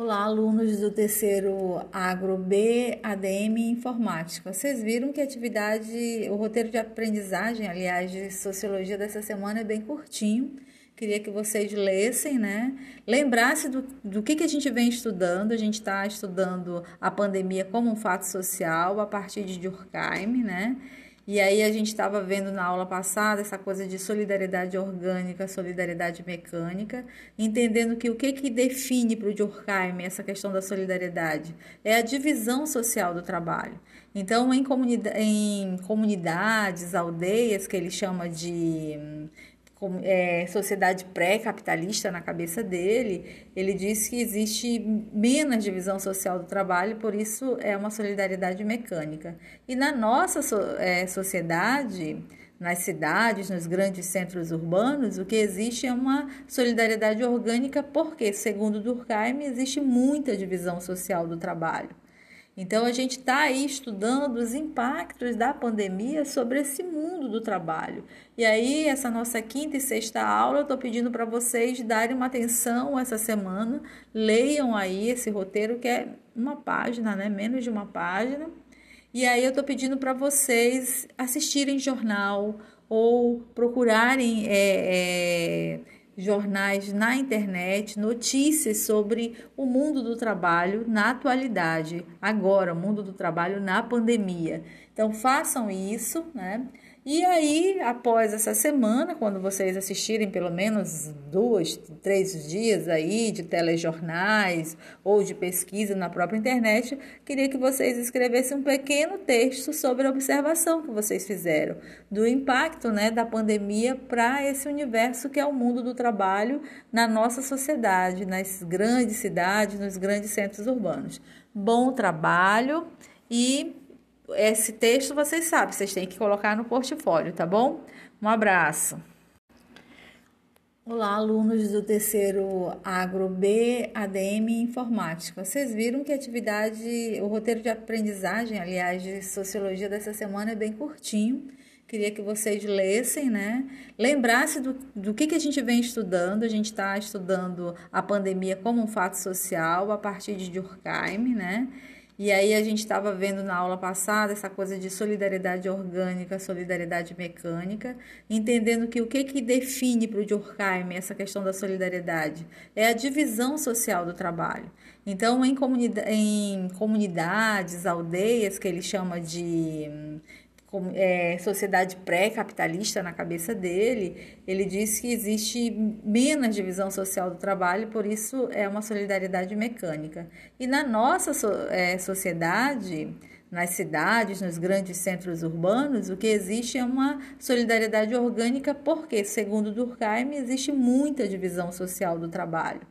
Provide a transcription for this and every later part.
Olá, alunos do terceiro Agro B, ADM Informática. Vocês viram que a atividade, o roteiro de aprendizagem, aliás, de sociologia dessa semana é bem curtinho. Queria que vocês lessem, né? Lembrasse do, do que, que a gente vem estudando. A gente está estudando a pandemia como um fato social a partir de Durkheim, né? E aí a gente estava vendo na aula passada essa coisa de solidariedade orgânica, solidariedade mecânica, entendendo que o que, que define para o Durkheim essa questão da solidariedade é a divisão social do trabalho. Então, em, comunidade, em comunidades, aldeias, que ele chama de é, sociedade pré-capitalista na cabeça dele, ele diz que existe menos divisão social do trabalho, por isso é uma solidariedade mecânica. E na nossa é, sociedade, nas cidades, nos grandes centros urbanos, o que existe é uma solidariedade orgânica, porque, segundo Durkheim, existe muita divisão social do trabalho. Então, a gente está aí estudando os impactos da pandemia sobre esse mundo do trabalho. E aí, essa nossa quinta e sexta aula, eu estou pedindo para vocês darem uma atenção essa semana, leiam aí esse roteiro, que é uma página, né? menos de uma página. E aí, eu estou pedindo para vocês assistirem jornal ou procurarem. É, é, jornais na internet, notícias sobre o mundo do trabalho na atualidade, agora, o mundo do trabalho na pandemia. Então, façam isso, né? E aí, após essa semana, quando vocês assistirem pelo menos dois, três dias aí de telejornais ou de pesquisa na própria internet, queria que vocês escrevessem um pequeno texto sobre a observação que vocês fizeram do impacto né, da pandemia para esse universo que é o mundo do trabalho na nossa sociedade, nas grandes cidades, nos grandes centros urbanos. Bom trabalho e esse texto vocês sabem, vocês têm que colocar no portfólio, tá bom? Um abraço. Olá, alunos do terceiro Agro B, ADM Informática. Vocês viram que a atividade, o roteiro de aprendizagem, aliás, de sociologia dessa semana é bem curtinho. Queria que vocês lessem, né? Lembrasse do, do que, que a gente vem estudando. A gente está estudando a pandemia como um fato social a partir de Durkheim, né? E aí a gente estava vendo na aula passada essa coisa de solidariedade orgânica, solidariedade mecânica, entendendo que o que, que define para o Durkheim essa questão da solidariedade é a divisão social do trabalho. Então, em, comunidade, em comunidades, aldeias, que ele chama de é, sociedade pré-capitalista na cabeça dele, ele diz que existe menos divisão social do trabalho, por isso é uma solidariedade mecânica. E na nossa so, é, sociedade, nas cidades, nos grandes centros urbanos, o que existe é uma solidariedade orgânica, porque, segundo Durkheim, existe muita divisão social do trabalho.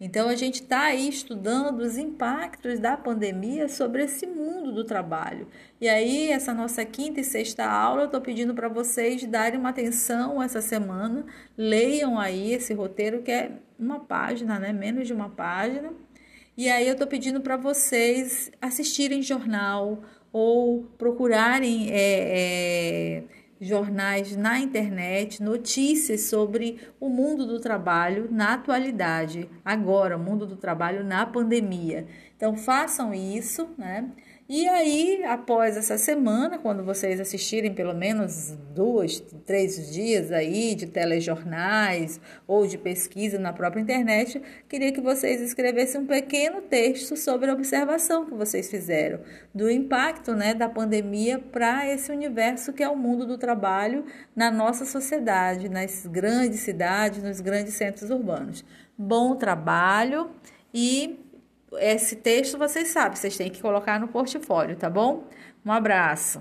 Então, a gente está aí estudando os impactos da pandemia sobre esse mundo do trabalho. E aí, essa nossa quinta e sexta aula, eu estou pedindo para vocês darem uma atenção essa semana, leiam aí esse roteiro, que é uma página, né? menos de uma página. E aí, eu estou pedindo para vocês assistirem jornal ou procurarem. É, é, jornais na internet, notícias sobre o mundo do trabalho na atualidade, agora, o mundo do trabalho na pandemia. Então, façam isso, né? E aí, após essa semana, quando vocês assistirem pelo menos dois, três dias aí de telejornais ou de pesquisa na própria internet, queria que vocês escrevessem um pequeno texto sobre a observação que vocês fizeram do impacto né, da pandemia para esse universo que é o mundo do trabalho na nossa sociedade, nas grandes cidades, nos grandes centros urbanos. Bom trabalho e esse texto vocês sabem, vocês têm que colocar no portfólio, tá bom? Um abraço.